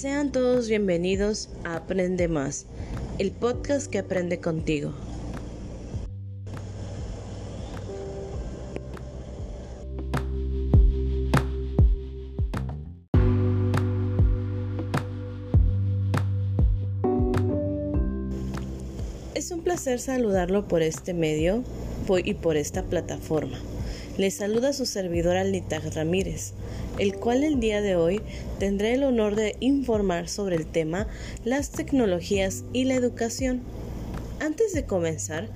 Sean todos bienvenidos a Aprende Más, el podcast que aprende contigo. Es un placer saludarlo por este medio y por esta plataforma. Les saluda su servidor Alnitag Ramírez, el cual el día de hoy tendré el honor de informar sobre el tema las tecnologías y la educación. Antes de comenzar,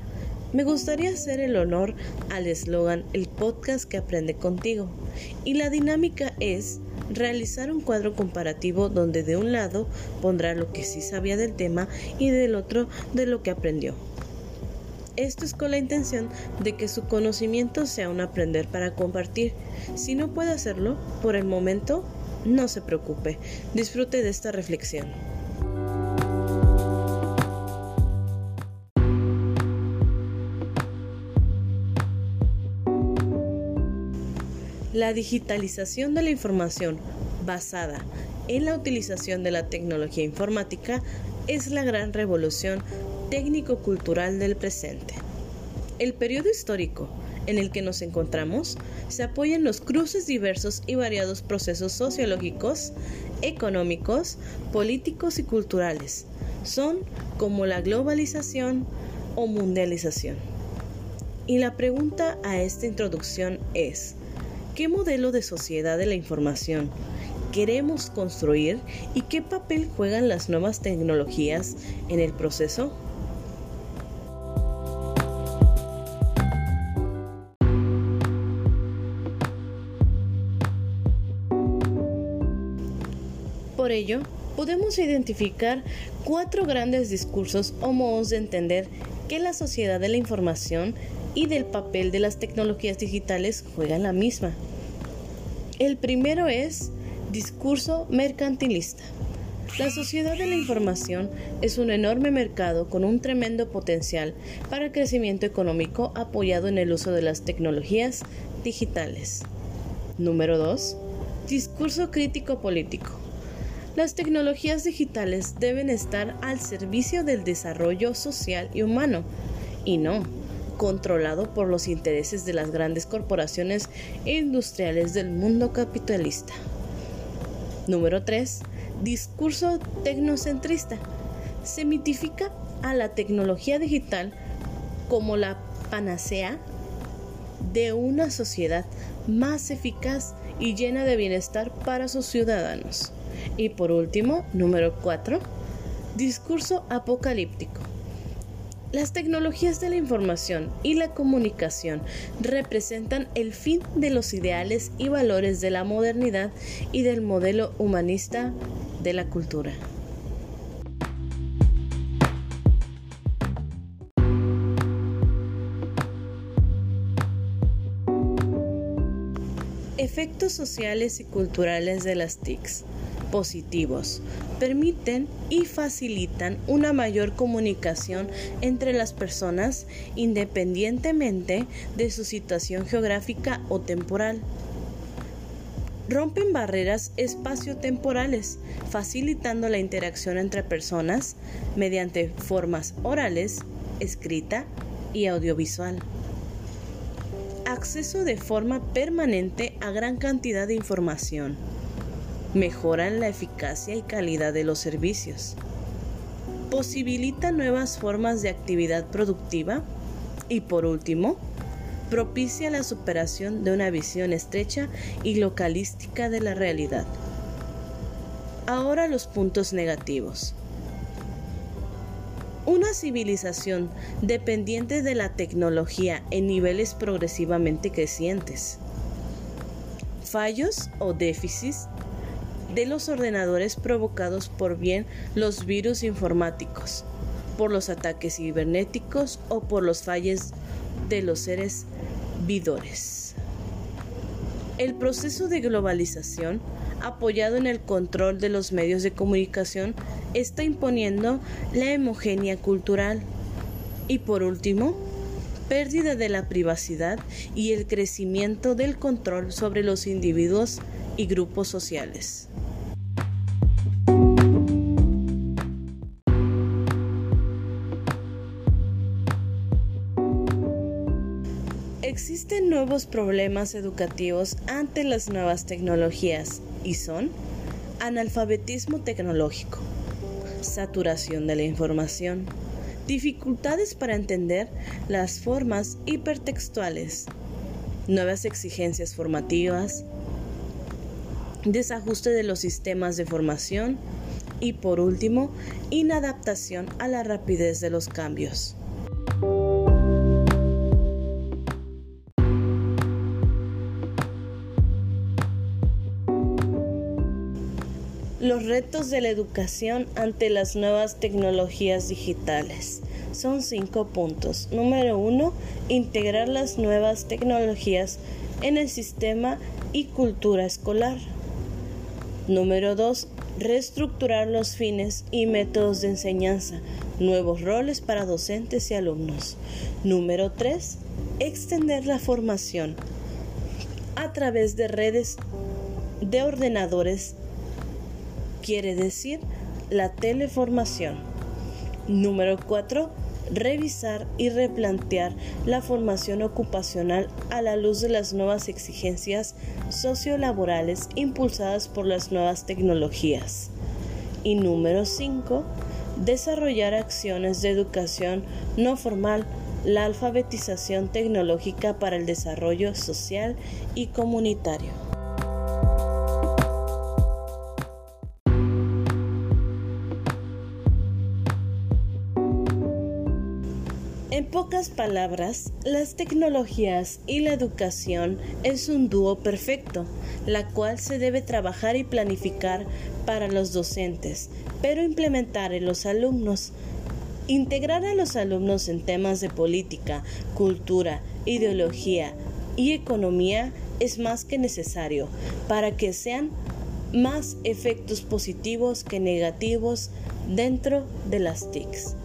me gustaría hacer el honor al eslogan El podcast que aprende contigo. Y la dinámica es realizar un cuadro comparativo donde de un lado pondrá lo que sí sabía del tema y del otro de lo que aprendió. Esto es con la intención de que su conocimiento sea un aprender para compartir. Si no puede hacerlo, por el momento, no se preocupe. Disfrute de esta reflexión. La digitalización de la información basada en la utilización de la tecnología informática es la gran revolución técnico-cultural del presente. El periodo histórico en el que nos encontramos se apoya en los cruces diversos y variados procesos sociológicos, económicos, políticos y culturales. Son como la globalización o mundialización. Y la pregunta a esta introducción es, ¿qué modelo de sociedad de la información queremos construir y qué papel juegan las nuevas tecnologías en el proceso? Por ello, podemos identificar cuatro grandes discursos o modos de entender que la sociedad de la información y del papel de las tecnologías digitales juegan la misma. El primero es discurso mercantilista. La sociedad de la información es un enorme mercado con un tremendo potencial para el crecimiento económico apoyado en el uso de las tecnologías digitales. Número 2. Discurso crítico político. Las tecnologías digitales deben estar al servicio del desarrollo social y humano, y no controlado por los intereses de las grandes corporaciones industriales del mundo capitalista. Número 3. Discurso tecnocentrista. Se mitifica a la tecnología digital como la panacea de una sociedad más eficaz y llena de bienestar para sus ciudadanos. Y por último, número 4, discurso apocalíptico. Las tecnologías de la información y la comunicación representan el fin de los ideales y valores de la modernidad y del modelo humanista de la cultura. Efectos sociales y culturales de las TICs positivos. Permiten y facilitan una mayor comunicación entre las personas independientemente de su situación geográfica o temporal. Rompen barreras espaciotemporales, facilitando la interacción entre personas mediante formas orales, escrita y audiovisual acceso de forma permanente a gran cantidad de información. Mejoran la eficacia y calidad de los servicios. Posibilita nuevas formas de actividad productiva. Y por último, propicia la superación de una visión estrecha y localística de la realidad. Ahora los puntos negativos. Una civilización dependiente de la tecnología en niveles progresivamente crecientes. Fallos o déficits de los ordenadores provocados por bien los virus informáticos, por los ataques cibernéticos o por los fallos de los seres vidores. El proceso de globalización, apoyado en el control de los medios de comunicación, está imponiendo la homogénea cultural. Y por último, pérdida de la privacidad y el crecimiento del control sobre los individuos y grupos sociales. Existen nuevos problemas educativos ante las nuevas tecnologías y son analfabetismo tecnológico, saturación de la información, dificultades para entender las formas hipertextuales, nuevas exigencias formativas, desajuste de los sistemas de formación y por último, inadaptación a la rapidez de los cambios. Los retos de la educación ante las nuevas tecnologías digitales. Son cinco puntos. Número uno, integrar las nuevas tecnologías en el sistema y cultura escolar. Número dos, reestructurar los fines y métodos de enseñanza, nuevos roles para docentes y alumnos. Número tres, extender la formación a través de redes de ordenadores quiere decir la teleformación. Número 4. Revisar y replantear la formación ocupacional a la luz de las nuevas exigencias sociolaborales impulsadas por las nuevas tecnologías. Y número 5. Desarrollar acciones de educación no formal, la alfabetización tecnológica para el desarrollo social y comunitario. En pocas palabras, las tecnologías y la educación es un dúo perfecto, la cual se debe trabajar y planificar para los docentes, pero implementar en los alumnos. Integrar a los alumnos en temas de política, cultura, ideología y economía es más que necesario para que sean más efectos positivos que negativos dentro de las TICs.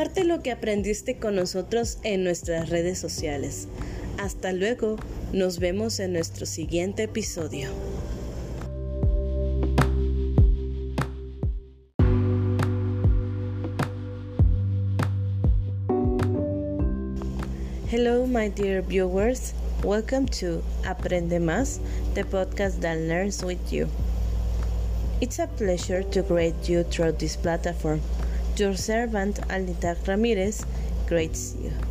Comparte lo que aprendiste con nosotros en nuestras redes sociales. Hasta luego, nos vemos en nuestro siguiente episodio. Hello, my dear viewers. Welcome to Aprende Más, the podcast that learns with you. It's a pleasure to greet you through this platform. Your servant, Alnitar Ramirez, greets you.